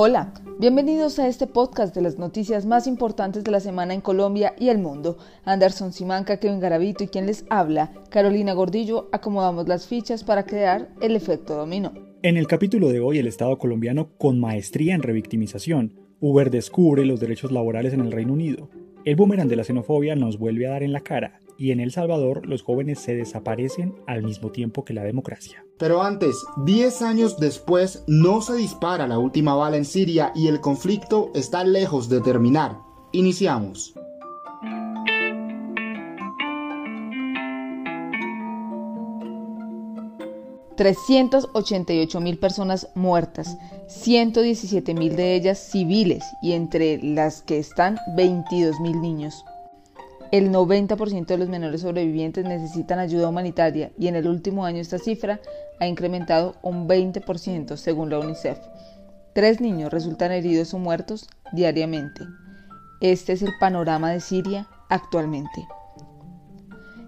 Hola, bienvenidos a este podcast de las noticias más importantes de la semana en Colombia y el mundo. Anderson Simanca, Kevin Garavito y quien les habla, Carolina Gordillo, acomodamos las fichas para crear el efecto dominó. En el capítulo de hoy, el Estado colombiano con maestría en revictimización. Uber descubre los derechos laborales en el Reino Unido. El boomerang de la xenofobia nos vuelve a dar en la cara y en El Salvador los jóvenes se desaparecen al mismo tiempo que la democracia. Pero antes, 10 años después, no se dispara la última bala en Siria y el conflicto está lejos de terminar. Iniciamos. ...388 mil personas muertas, 117 mil de ellas civiles y entre las que están 22 mil niños. El 90% de los menores sobrevivientes necesitan ayuda humanitaria y en el último año esta cifra ha incrementado un 20% según la UNICEF. Tres niños resultan heridos o muertos diariamente. Este es el panorama de Siria actualmente.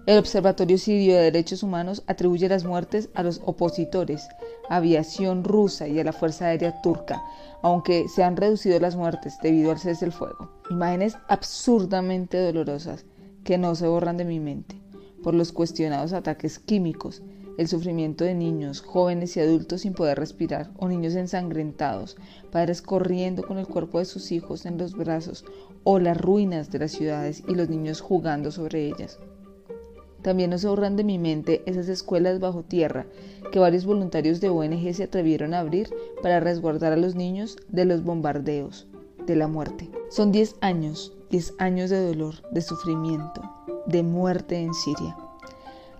El Observatorio Sirio de Derechos Humanos atribuye las muertes a los opositores, aviación rusa y a la Fuerza Aérea Turca, aunque se han reducido las muertes debido al cese del fuego. Imágenes absurdamente dolorosas que no se borran de mi mente por los cuestionados ataques químicos, el sufrimiento de niños, jóvenes y adultos sin poder respirar, o niños ensangrentados, padres corriendo con el cuerpo de sus hijos en los brazos, o las ruinas de las ciudades y los niños jugando sobre ellas. También no se borran de mi mente esas escuelas bajo tierra que varios voluntarios de ONG se atrevieron a abrir para resguardar a los niños de los bombardeos, de la muerte. Son 10 años 10 años de dolor, de sufrimiento, de muerte en Siria.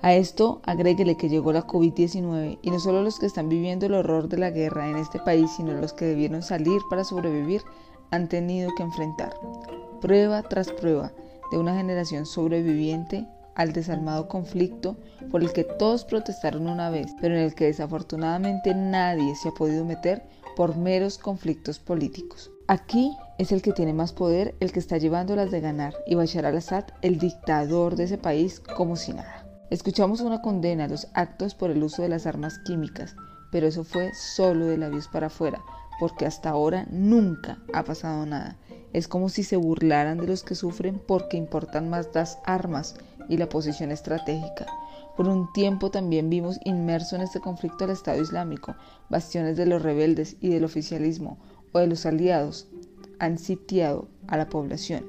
A esto agréguele que llegó la COVID-19 y no solo los que están viviendo el horror de la guerra en este país, sino los que debieron salir para sobrevivir han tenido que enfrentar prueba tras prueba de una generación sobreviviente al desalmado conflicto por el que todos protestaron una vez, pero en el que desafortunadamente nadie se ha podido meter por meros conflictos políticos. Aquí es el que tiene más poder el que está llevando las de ganar y Bashar al-Assad el dictador de ese país como si nada. Escuchamos una condena a los actos por el uso de las armas químicas, pero eso fue solo de labios para afuera, porque hasta ahora nunca ha pasado nada. Es como si se burlaran de los que sufren porque importan más las armas y la posición estratégica. Por un tiempo también vimos inmerso en este conflicto al Estado Islámico, bastiones de los rebeldes y del oficialismo, o de los aliados han sitiado a la población,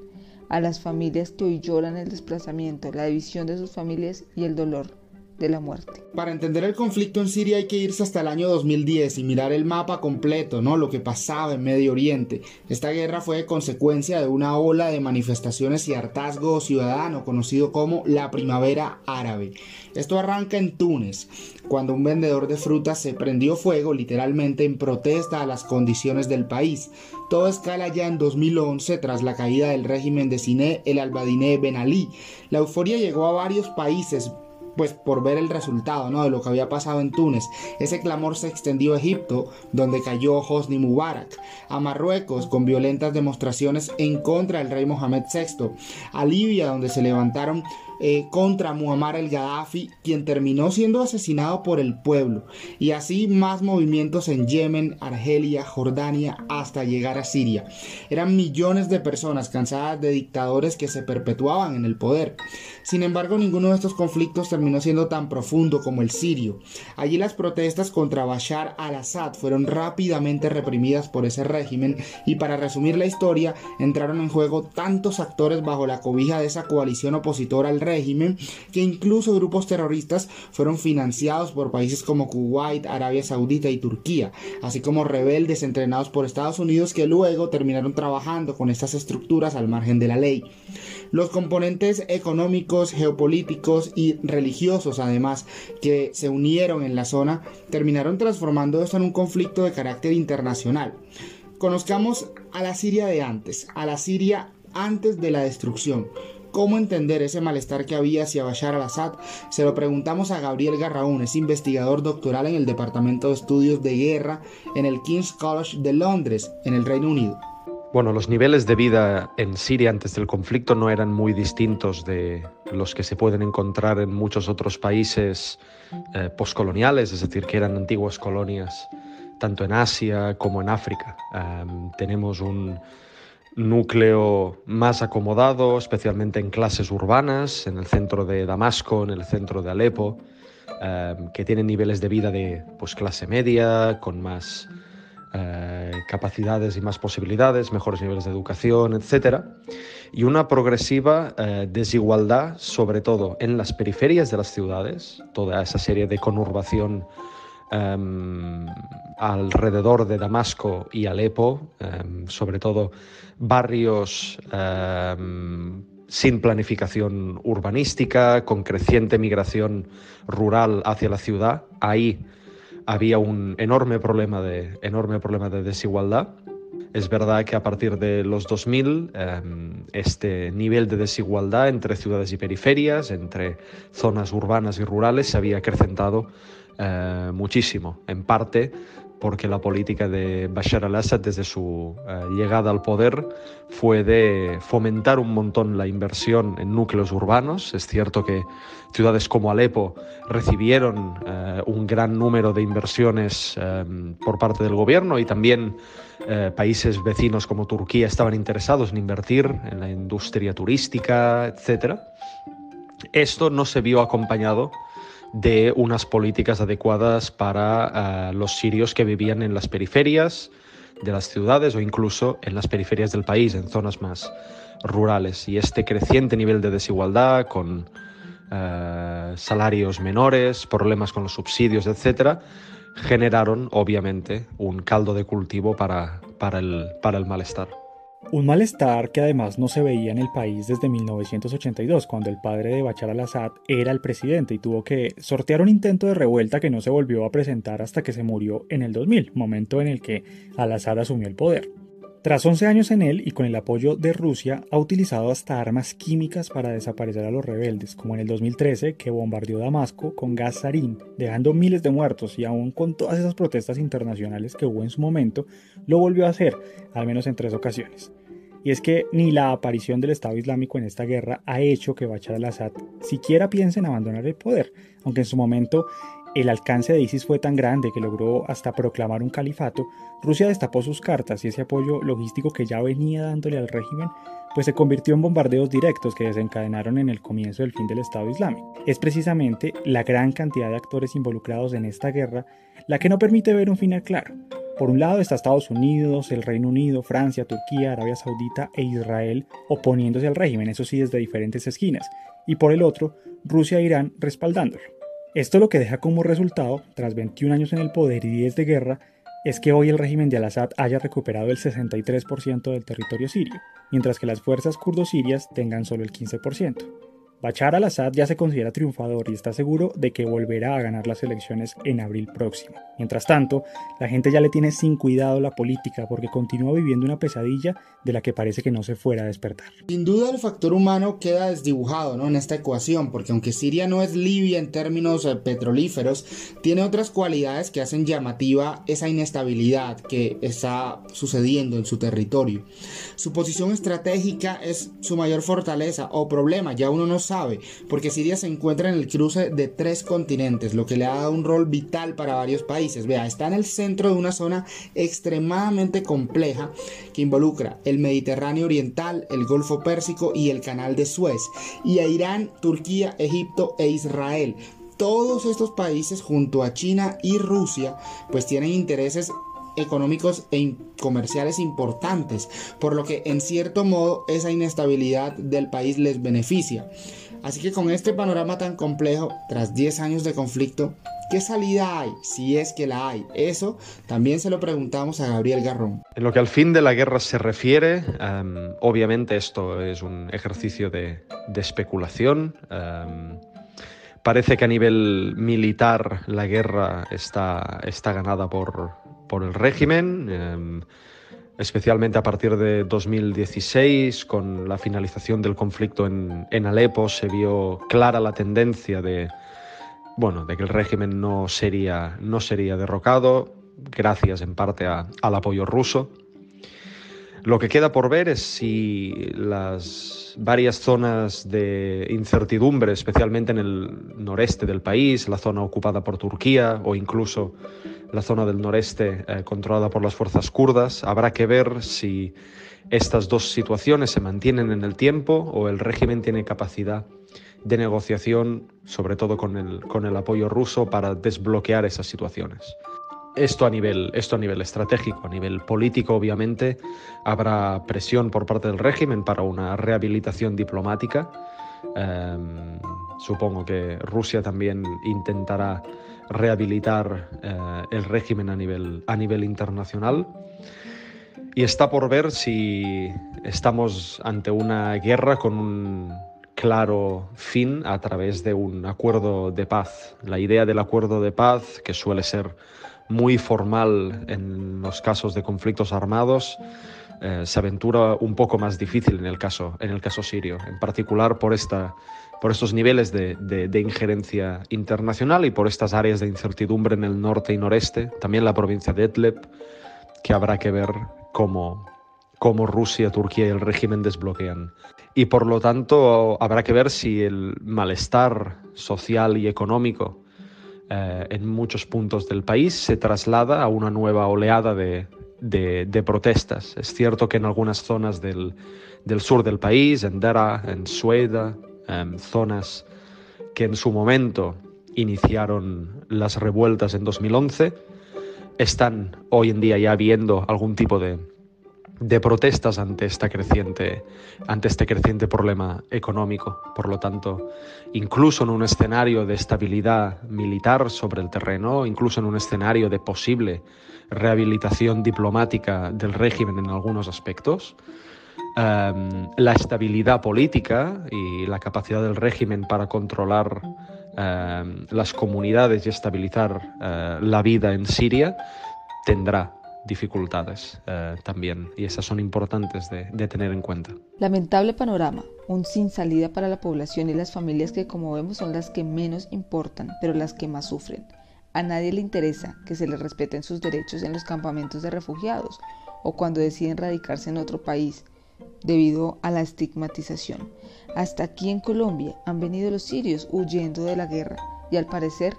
a las familias que hoy lloran el desplazamiento, la división de sus familias y el dolor de la muerte. Para entender el conflicto en Siria hay que irse hasta el año 2010 y mirar el mapa completo, ¿no? Lo que pasaba en Medio Oriente. Esta guerra fue consecuencia de una ola de manifestaciones y hartazgo ciudadano conocido como la Primavera Árabe. Esto arranca en Túnez, cuando un vendedor de frutas se prendió fuego literalmente en protesta a las condiciones del país. Todo escala ya en 2011 tras la caída del régimen de Siné el Albadiné Ben Ali. La euforia llegó a varios países pues por ver el resultado ¿no? de lo que había pasado en Túnez. Ese clamor se extendió a Egipto, donde cayó Hosni Mubarak, a Marruecos, con violentas demostraciones en contra del rey Mohamed VI, a Libia, donde se levantaron eh, contra Muammar el Gaddafi, quien terminó siendo asesinado por el pueblo, y así más movimientos en Yemen, Argelia, Jordania, hasta llegar a Siria. Eran millones de personas cansadas de dictadores que se perpetuaban en el poder. Sin embargo, ninguno de estos conflictos terminó siendo tan profundo como el sirio. Allí las protestas contra Bashar al-Assad fueron rápidamente reprimidas por ese régimen y para resumir la historia, entraron en juego tantos actores bajo la cobija de esa coalición opositora al régimen régimen que incluso grupos terroristas fueron financiados por países como Kuwait, Arabia Saudita y Turquía, así como rebeldes entrenados por Estados Unidos que luego terminaron trabajando con estas estructuras al margen de la ley. Los componentes económicos, geopolíticos y religiosos además que se unieron en la zona terminaron transformando esto en un conflicto de carácter internacional. Conozcamos a la Siria de antes, a la Siria antes de la destrucción, cómo entender ese malestar que había hacia Bashar al-Assad, se lo preguntamos a Gabriel Garraún, es investigador doctoral en el Departamento de Estudios de Guerra en el King's College de Londres, en el Reino Unido. Bueno, los niveles de vida en Siria antes del conflicto no eran muy distintos de los que se pueden encontrar en muchos otros países eh, postcoloniales, es decir, que eran antiguas colonias tanto en Asia como en África. tenemos un núcleo más acomodado, especialmente en clases urbanas, en el centro de Damasco, en el centro de Alepo, que tienen niveles de vida de pues, clase media, con más eh, capacidades y más posibilidades, mejores niveles de educación, etc. Y una progresiva eh, desigualdad, sobre todo en las periferias de las ciudades, toda esa serie de conurbación em, alrededor de Damasco y Alepo, em, sobre todo barrios em, sin planificación urbanística, con creciente migración rural hacia la ciudad. Ahí había un enorme problema de, enorme problema de desigualdad. Es verdad que a partir de los 2000 em, este nivel de desigualdad entre ciudades y periferias, entre zonas urbanas y rurales, se había acrecentado eh, muchísimo, en parte porque la política de Bashar al-Assad desde su eh, llegada al poder fue de fomentar un montón la inversión en núcleos urbanos. Es cierto que ciudades como Alepo recibieron eh, un gran número de inversiones eh, por parte del gobierno y también países vecinos como Turquía estaban interesados en invertir en la industria turística, etc. Esto no se vio acompañado de unas políticas adecuadas para eh, los sirios que vivían en las periferias de las ciudades o incluso en las periferias del país, en zonas más rurales. Y este creciente nivel de desigualdad con eh, salarios menores, problemas con los subsidios, etc., generaron obviamente un caldo de cultivo para, para, el, para el malestar. Un malestar que además no se veía en el país desde 1982, cuando el padre de Bachar al-Assad era el presidente y tuvo que sortear un intento de revuelta que no se volvió a presentar hasta que se murió en el 2000, momento en el que al-Assad asumió el poder. Tras 11 años en él y con el apoyo de Rusia, ha utilizado hasta armas químicas para desaparecer a los rebeldes, como en el 2013 que bombardeó Damasco con gas sarín, dejando miles de muertos y aún con todas esas protestas internacionales que hubo en su momento, lo volvió a hacer, al menos en tres ocasiones. Y es que ni la aparición del Estado Islámico en esta guerra ha hecho que Bachar al-Assad siquiera piense en abandonar el poder, aunque en su momento el alcance de ISIS fue tan grande que logró hasta proclamar un califato, Rusia destapó sus cartas y ese apoyo logístico que ya venía dándole al régimen pues se convirtió en bombardeos directos que desencadenaron en el comienzo del fin del Estado Islámico. Es precisamente la gran cantidad de actores involucrados en esta guerra la que no permite ver un final claro. Por un lado está Estados Unidos, el Reino Unido, Francia, Turquía, Arabia Saudita e Israel oponiéndose al régimen, eso sí desde diferentes esquinas, y por el otro, Rusia e Irán respaldándolo. Esto lo que deja como resultado, tras 21 años en el poder y 10 de guerra, es que hoy el régimen de Al-Assad haya recuperado el 63% del territorio sirio, mientras que las fuerzas kurdo-sirias tengan solo el 15%. Bachar al-Assad ya se considera triunfador y está seguro de que volverá a ganar las elecciones en abril próximo. Mientras tanto, la gente ya le tiene sin cuidado la política porque continúa viviendo una pesadilla de la que parece que no se fuera a despertar. Sin duda el factor humano queda desdibujado ¿no? en esta ecuación porque aunque Siria no es Libia en términos eh, petrolíferos, tiene otras cualidades que hacen llamativa esa inestabilidad que está sucediendo en su territorio. Su posición estratégica es su mayor fortaleza o problema, ya uno no porque Siria se encuentra en el cruce de tres continentes, lo que le ha dado un rol vital para varios países. Vea, está en el centro de una zona extremadamente compleja que involucra el Mediterráneo Oriental, el Golfo Pérsico y el Canal de Suez, y a Irán, Turquía, Egipto e Israel. Todos estos países junto a China y Rusia pues tienen intereses económicos e comerciales importantes, por lo que en cierto modo esa inestabilidad del país les beneficia. Así que con este panorama tan complejo, tras 10 años de conflicto, ¿qué salida hay? Si es que la hay. Eso también se lo preguntamos a Gabriel Garrón. En lo que al fin de la guerra se refiere, em, obviamente esto es un ejercicio de, especulación. Em, parece que a nivel militar la guerra está, está ganada por, por el régimen. Em, especialmente a partir de 2016, con la finalización del conflicto en, en, Alepo, se vio clara la tendencia de, bueno, de que el régimen no sería, no sería derrocado, gracias en parte al apoyo ruso. Lo que queda por ver es si las varias zonas de incertidumbre, especialmente en el noreste del país, la zona ocupada por Turquía o incluso la zona del noreste eh, controlada por las fuerzas kurdas, habrá que ver si estas dos situaciones se mantienen en el tiempo o el régimen tiene capacidad de negociación, sobre todo con el, con el apoyo ruso, para desbloquear esas situaciones. Esto a, nivel, esto a nivel estratégico, a nivel político, obviamente, habrá presión por parte del régimen para una rehabilitación diplomática. Em, supongo que Rusia también intentará rehabilitar eh, el régimen a nivel, a nivel internacional. Y está por ver si estamos ante una guerra con un claro fin a través de un acuerdo de paz. La idea del acuerdo de paz, que suele ser muy formal en los casos de conflictos armados, eh, se aventura un poco más difícil en el caso, en el caso sirio, en particular por, esta, por estos niveles de, de, injerencia internacional y por estas áreas de incertidumbre en el norte y noreste, también la provincia de Idlib, que habrá que ver cómo, cómo Rusia, Turquía y el régimen desbloquean. Y por lo tanto habrá que ver si el malestar social y económico eh, en muchos puntos del país se traslada a una nueva oleada de, de, protestas. Es cierto que en algunas zonas del, del sur del país, en Dera, en Sueda, en zonas que en su momento iniciaron las revueltas en 2011, están hoy en día ya viendo algún tipo de, de protestas ante, esta creciente, ante este creciente problema económico. Por lo tanto, incluso en un escenario de estabilidad militar sobre el terreno, incluso en un escenario de posible rehabilitación diplomática del régimen en algunos aspectos, em, la estabilidad política y la capacidad del régimen para controlar em, las comunidades y estabilizar eh, la vida en Siria tendrá dificultades eh, también y esas son importantes de, de, tener en cuenta. Lamentable panorama, un sin salida para la población y las familias que como vemos son las que menos importan, pero las que más sufren. A nadie le interesa que se les respeten sus derechos en los campamentos de refugiados o cuando deciden radicarse en otro país debido a la estigmatización. Hasta aquí en Colombia han venido los sirios huyendo de la guerra y al parecer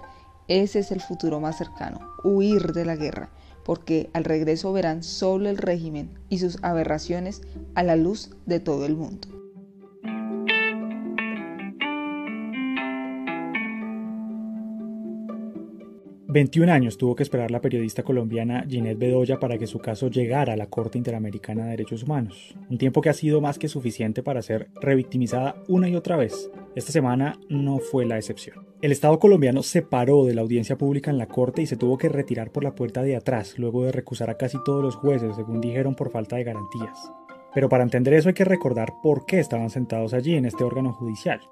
ese es el futuro más cercano, huir de la guerra porque al regreso verán solo el régimen y sus aberraciones a la luz de todo el mundo. 21 años tuvo que esperar la periodista colombiana Ginette Bedoya para que su caso llegara a la Corte Interamericana de Derechos Humanos, un tiempo que ha sido más que suficiente para ser revictimizada una y otra vez. Esta semana no fue la excepción. El Estado colombiano se paró de la audiencia pública en la Corte y se tuvo que retirar por la puerta de atrás, luego de recusar a casi todos los jueces, según dijeron, por falta de garantías. Pero para entender eso hay que recordar por qué estaban sentados allí en este órgano judicial.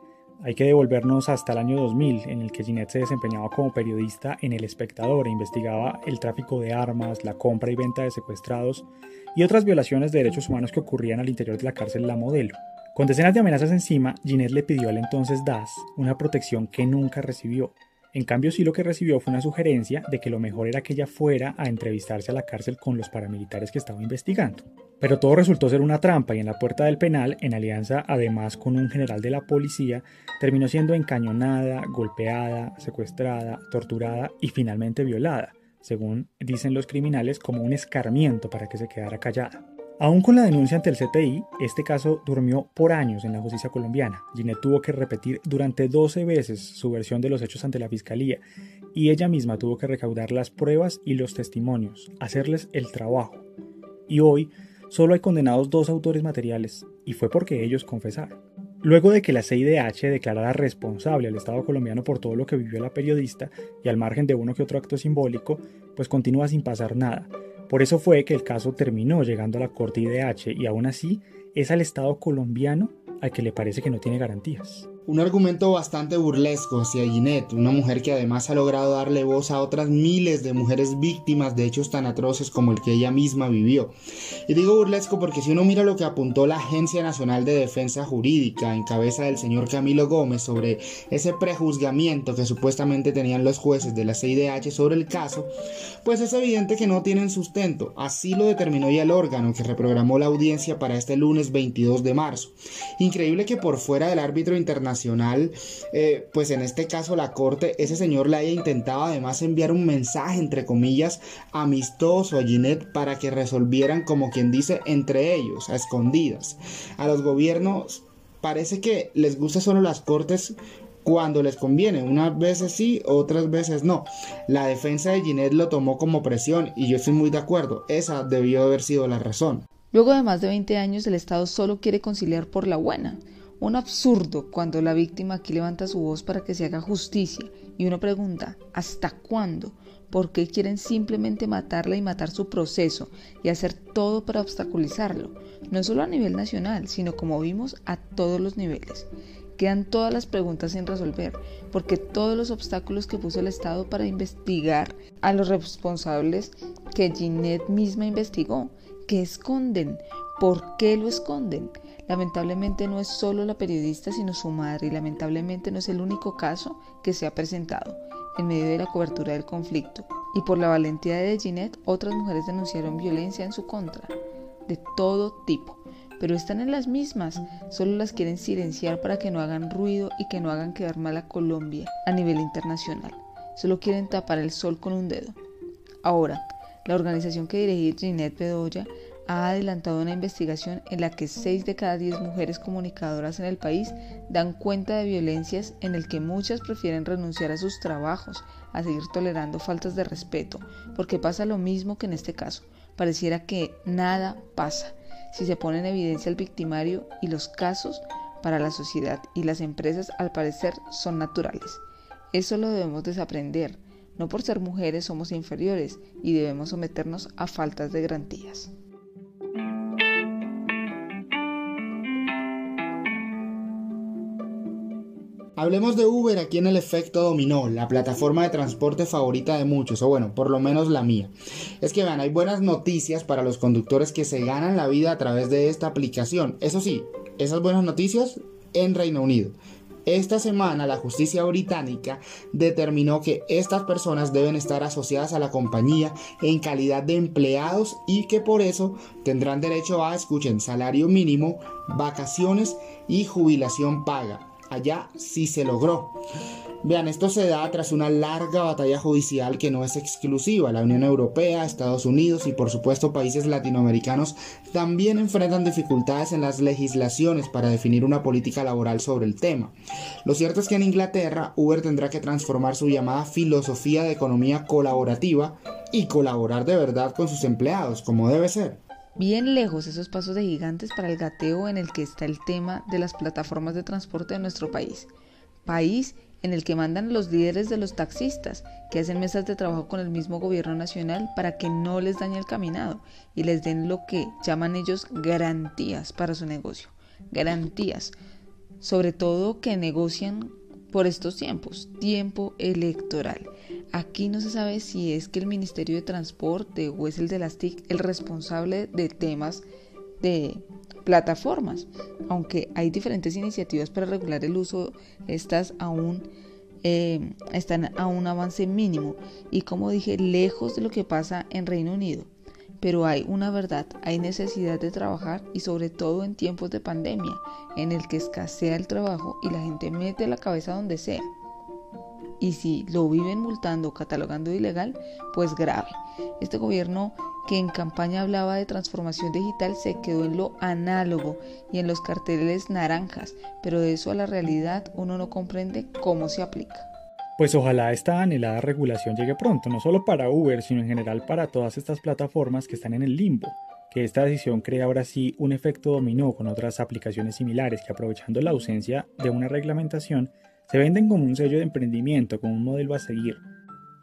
Hay que devolvernos hasta el año 2000, en el que Ginette se desempeñaba como periodista en El Espectador e investigaba el tráfico de armas, la compra y venta de secuestrados y otras violaciones de derechos humanos que ocurrían al interior de la cárcel La Modelo. Con decenas de amenazas encima, Ginette le pidió al entonces DAS una protección que nunca recibió. En cambio, sí lo que recibió fue una sugerencia de que lo mejor era que ella fuera a entrevistarse a la cárcel con los paramilitares que estaba investigando. Pero todo resultó ser una trampa y en la puerta del penal, en alianza además con un general de la policía, terminó siendo encañonada, golpeada, secuestrada, torturada y finalmente violada, según dicen los criminales como un escarmiento para que se quedara callada. Aún con la denuncia ante el CTI, este caso durmió por años en la justicia colombiana. Ginette tuvo que repetir durante 12 veces su versión de los hechos ante la fiscalía y ella misma tuvo que recaudar las pruebas y los testimonios, hacerles el trabajo. Y hoy Solo hay condenados dos autores materiales, y fue porque ellos confesaron. Luego de que la CIDH declarara responsable al Estado colombiano por todo lo que vivió la periodista, y al margen de uno que otro acto simbólico, pues continúa sin pasar nada. Por eso fue que el caso terminó llegando a la Corte IDH y aún así es al Estado colombiano al que le parece que no tiene garantías. Un argumento bastante burlesco hacia Ginette, una mujer que además ha logrado darle voz a otras miles de mujeres víctimas de hechos tan atroces como el que ella misma vivió. Y digo burlesco porque si uno mira lo que apuntó la Agencia Nacional de Defensa Jurídica en cabeza del señor Camilo Gómez sobre ese prejuzgamiento que supuestamente tenían los jueces de la CIDH sobre el caso, pues es evidente que no tienen sustento. Así lo determinó ya el órgano que reprogramó la audiencia para este lunes 22 de marzo. Increíble que por fuera del árbitro internacional eh, pues en este caso la corte, ese señor le haya intentado además enviar un mensaje, entre comillas, amistoso a Ginette para que resolvieran, como quien dice, entre ellos, a escondidas. A los gobiernos parece que les gusta solo las cortes cuando les conviene, unas veces sí, otras veces no. La defensa de Ginette lo tomó como presión y yo estoy muy de acuerdo, esa debió haber sido la razón. Luego de más de 20 años el Estado solo quiere conciliar por la buena. Un absurdo cuando la víctima aquí levanta su voz para que se haga justicia y uno pregunta, ¿hasta cuándo? ¿Por qué quieren simplemente matarla y matar su proceso y hacer todo para obstaculizarlo? No solo a nivel nacional, sino como vimos a todos los niveles. Quedan todas las preguntas sin resolver, porque todos los obstáculos que puso el Estado para investigar a los responsables que Ginette misma investigó, que esconden, ¿por qué lo esconden? Lamentablemente no es solo la periodista, sino su madre, y lamentablemente no es el único caso que se ha presentado en medio de la cobertura del conflicto. Y por la valentía de Ginette, otras mujeres denunciaron violencia en su contra, de todo tipo. Pero están en las mismas, solo las quieren silenciar para que no hagan ruido y que no hagan quedar mal a Colombia a nivel internacional. Solo quieren tapar el sol con un dedo. Ahora, la organización que dirige Ginette Bedoya ha adelantado una investigación en la que 6 de cada 10 mujeres comunicadoras en el país dan cuenta de violencias en el que muchas prefieren renunciar a sus trabajos, a seguir tolerando faltas de respeto, porque pasa lo mismo que en este caso. Pareciera que nada pasa si se pone en evidencia el victimario y los casos para la sociedad y las empresas al parecer son naturales. Eso lo debemos desaprender. No por ser mujeres somos inferiores y debemos someternos a faltas de garantías. Hablemos de Uber aquí en el efecto dominó, la plataforma de transporte favorita de muchos, o bueno, por lo menos la mía. Es que vean, hay buenas noticias para los conductores que se ganan la vida a través de esta aplicación. Eso sí, esas buenas noticias en Reino Unido. Esta semana la justicia británica determinó que estas personas deben estar asociadas a la compañía en calidad de empleados y que por eso tendrán derecho a, escuchen, salario mínimo, vacaciones y jubilación paga allá sí se logró. Vean, esto se da tras una larga batalla judicial que no es exclusiva. La Unión Europea, Estados Unidos y por supuesto países latinoamericanos también enfrentan dificultades en las legislaciones para definir una política laboral sobre el tema. Lo cierto es que en Inglaterra Uber tendrá que transformar su llamada filosofía de economía colaborativa y colaborar de verdad con sus empleados, como debe ser bien lejos esos pasos de gigantes para el gateo en el que está el tema de las plataformas de transporte de nuestro país. País en el que mandan los líderes de los taxistas, que hacen mesas de trabajo con el mismo gobierno nacional para que no les dañe el caminado y les den lo que llaman ellos garantías para su negocio. Garantías. Sobre todo que negocian por estos tiempos, tiempo electoral. Aquí no se sabe si es que el Ministerio de Transporte o es el de las TIC el responsable de temas de plataformas, aunque hay diferentes iniciativas para regular el uso, estas aún eh, están a un avance mínimo y como dije, lejos de lo que pasa en Reino Unido. Pero hay una verdad, hay necesidad de trabajar y sobre todo en tiempos de pandemia, en el que escasea el trabajo y la gente mete la cabeza donde sea y si lo viven multando o catalogando ilegal, pues grave. Este gobierno que en campaña hablaba de transformación digital se quedó en lo análogo y en los carteles naranjas, pero de eso a la realidad uno no comprende cómo se aplica. Pues ojalá esta anhelada regulación llegue pronto, no solo para Uber, sino en general para todas estas plataformas que están en el limbo. Que esta decisión cree ahora sí un efecto dominó con otras aplicaciones similares que aprovechando la ausencia de una reglamentación se venden como un sello de emprendimiento, como un modelo a seguir,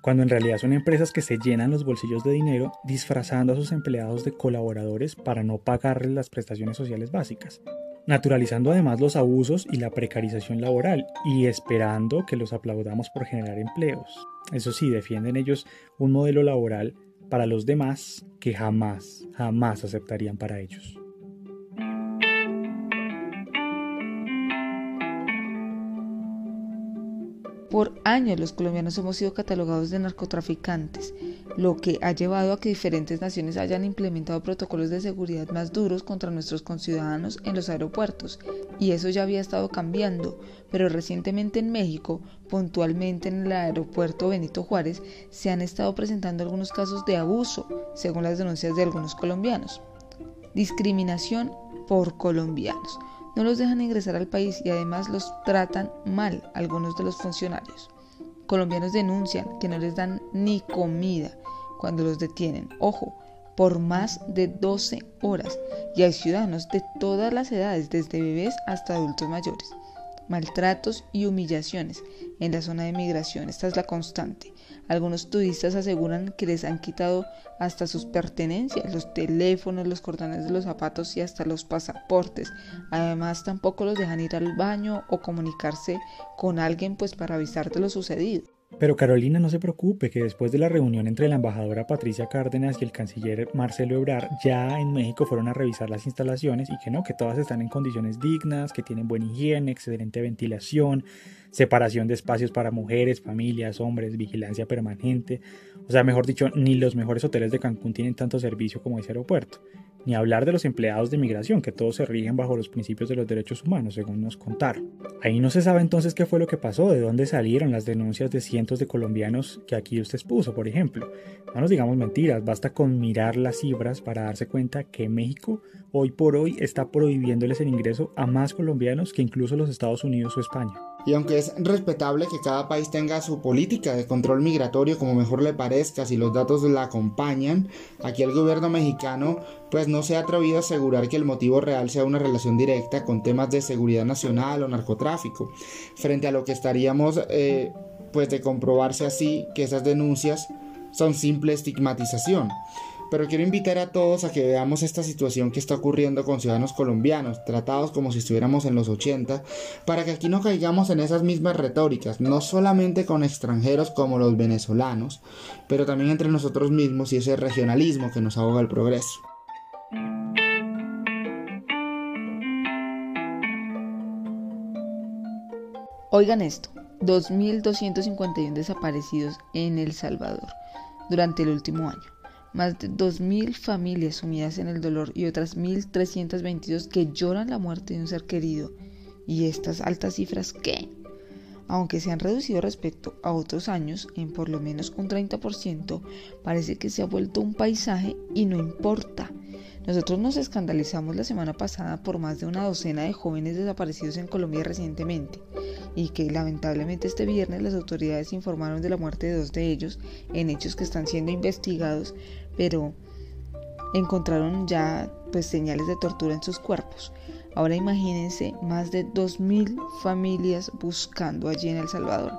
cuando en realidad son empresas que se llenan los bolsillos de dinero disfrazando a sus empleados de colaboradores para no pagarles las prestaciones sociales básicas. Naturalizando además los abusos y la precarización laboral y esperando que los aplaudamos por generar empleos. Eso sí, defienden ellos un modelo laboral para los demás que jamás, jamás aceptarían para ellos. Por años los colombianos hemos sido catalogados de narcotraficantes, lo que ha llevado a que diferentes naciones hayan implementado protocolos de seguridad más duros contra nuestros conciudadanos en los aeropuertos, y eso ya había estado cambiando, pero recientemente en México, puntualmente en el aeropuerto Benito Juárez, se han estado presentando algunos casos de abuso, según las denuncias de algunos colombianos. Discriminación por colombianos no los dejan ingresar al país y además los tratan mal algunos de los funcionarios. Colombianos denuncian que no les dan ni comida cuando los detienen. Ojo, por más de 12 horas. Y hay ciudadanos de todas las edades, desde bebés hasta adultos mayores maltratos y humillaciones en la zona de migración. Esta es la constante. Algunos turistas aseguran que les han quitado hasta sus pertenencias, los teléfonos, los cordones de los zapatos y hasta los pasaportes. Además, tampoco los dejan ir al baño o comunicarse con alguien pues para avisar de lo sucedido. Pero Carolina no se preocupe que después de la reunión entre la embajadora Patricia Cárdenas y el canciller Marcelo Ebrard, ya en México fueron a revisar las instalaciones y que no, que todas están en condiciones dignas, que tienen buena higiene, excelente ventilación, separación de espacios para mujeres, familias, hombres, vigilancia permanente. O sea, mejor dicho, ni los mejores hoteles de Cancún tienen tanto servicio como ese aeropuerto ni hablar de los empleados de migración, que todos se rigen bajo los principios de los derechos humanos, según nos contaron. Ahí no se sabe entonces qué fue lo que pasó, de dónde salieron las denuncias de cientos de colombianos que aquí usted expuso, por ejemplo. No nos digamos mentiras, basta con mirar las cifras para darse cuenta que México hoy por hoy está prohibiéndoles el ingreso a más colombianos que incluso los Estados Unidos o España. Y aunque es respetable que cada país tenga su política de control migratorio como mejor le parezca si los datos la acompañan, aquí el gobierno mexicano pues no se ha atrevido a asegurar que el motivo real sea una relación directa con temas de seguridad nacional o narcotráfico, frente a lo que estaríamos eh, pues de comprobarse así que esas denuncias son simple estigmatización. Pero quiero invitar a todos a que veamos esta situación que está ocurriendo con ciudadanos colombianos, tratados como si estuviéramos en los 80, para que aquí no caigamos en esas mismas retóricas, no solamente con extranjeros como los venezolanos, pero también entre nosotros mismos y ese regionalismo que nos ahoga el progreso. Oigan esto, 2.251 desaparecidos en El Salvador durante el último año más de 2.000 familias sumidas en el dolor y otras 1.322 que lloran la muerte de un ser querido. ¿Y estas altas cifras qué? Aunque se han reducido respecto a otros años en por lo menos un 30%, parece que se ha vuelto un paisaje y no importa. Nosotros nos escandalizamos la semana pasada por más de una docena de jóvenes desaparecidos en Colombia recientemente y que lamentablemente este viernes las autoridades informaron de la muerte de dos de ellos en hechos que están siendo investigados, pero encontraron ya pues señales de tortura en sus cuerpos. Ahora imagínense más de 2.000 familias buscando allí en El Salvador.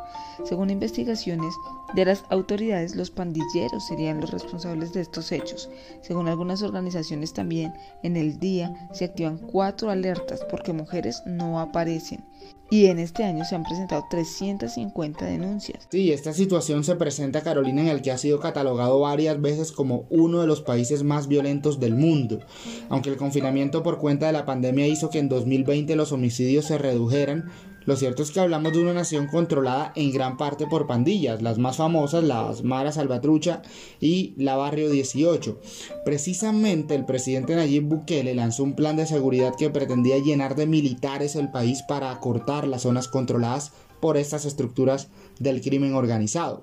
Según investigaciones de las autoridades, los pandilleros serían los responsables de estos hechos. Según algunas organizaciones también, en el día se activan cuatro alertas porque mujeres no aparecen y en este año se han presentado 350 denuncias. Sí, esta situación se presenta, Carolina, en el que ha sido catalogado varias veces como uno de los países más violentos del mundo. Aunque el confinamiento por cuenta de la pandemia hizo que en 2020 los homicidios se redujeran, lo cierto es que hablamos de una nación controlada en gran parte por pandillas, las más famosas, las Mara Salvatrucha y la Barrio 18. Precisamente el presidente Nayib Bukele lanzó un plan de seguridad que pretendía llenar de militares el país para acortar las zonas controladas por estas estructuras del crimen organizado.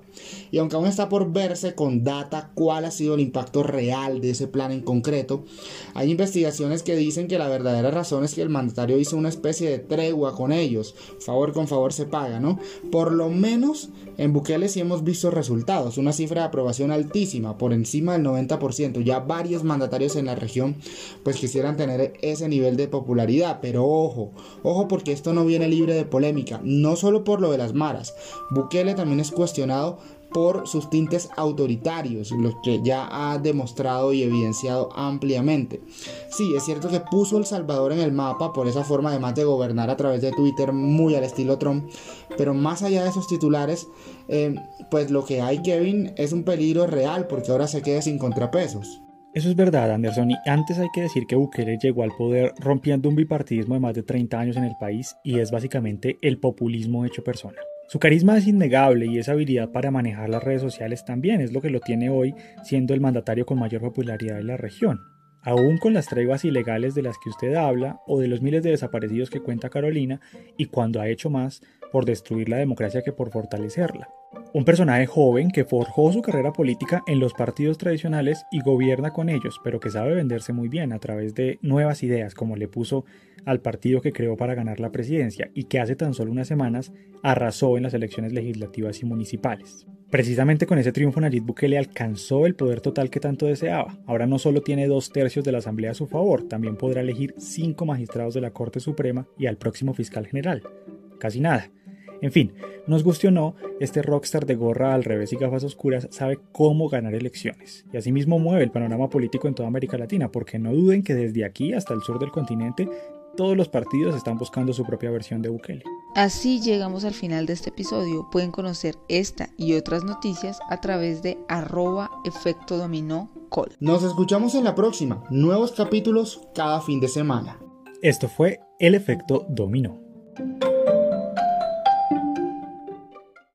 Y aunque aún está por verse con data cuál ha sido el impacto real de ese plan en concreto, hay investigaciones que dicen que la verdadera razón es que el mandatario hizo una especie de tregua con ellos. Favor con favor se paga, ¿no? Por lo menos en Bukele sí hemos visto resultados, una cifra de aprobación altísima, por encima del 90%. Ya varios mandatarios en la región pues quisieran tener ese nivel de popularidad, pero ojo, ojo porque esto no viene libre de polémica, no solo por lo de las maras. Bukele también es cuestionado por sus tintes autoritarios, los que ya ha demostrado y evidenciado ampliamente. Sí, es cierto que puso El Salvador en el mapa por esa forma además de gobernar a través de Twitter muy al estilo Trump, pero más allá de esos titulares, eh, pues lo que hay, Kevin, es un peligro real porque ahora se queda sin contrapesos. Eso es verdad, Anderson, y antes hay que decir que Bukele llegó al poder rompiendo un bipartidismo de más de 30 años en el país y es básicamente el populismo hecho persona. Su carisma es innegable y esa habilidad para manejar las redes sociales también es lo que lo tiene hoy siendo el mandatario con mayor popularidad de la región. Aún con las treguas ilegales de las que usted habla o de los miles de desaparecidos que cuenta Carolina y cuando ha hecho más por destruir la democracia que por fortalecerla. Un personaje joven que forjó su carrera política en los partidos tradicionales y gobierna con ellos, pero que sabe venderse muy bien a través de nuevas ideas, como le puso al partido que creó para ganar la presidencia y que hace tan solo unas semanas arrasó en las elecciones legislativas y municipales. Precisamente con ese triunfo Nayib Bukele alcanzó el poder total que tanto deseaba. Ahora no solo tiene dos tercios de la Asamblea a su favor, también podrá elegir cinco magistrados de la Corte Suprema y al próximo fiscal general. Casi nada. En fin, nos guste o no, este rockstar de gorra al revés y gafas oscuras sabe cómo ganar elecciones y asimismo mueve el panorama político en toda América Latina, porque no duden que desde aquí hasta el sur del continente todos los partidos están buscando su propia versión de Bukele. Así llegamos al final de este episodio. Pueden conocer esta y otras noticias a través de arroba efecto dominó col. Nos escuchamos en la próxima. Nuevos capítulos cada fin de semana. Esto fue El efecto dominó.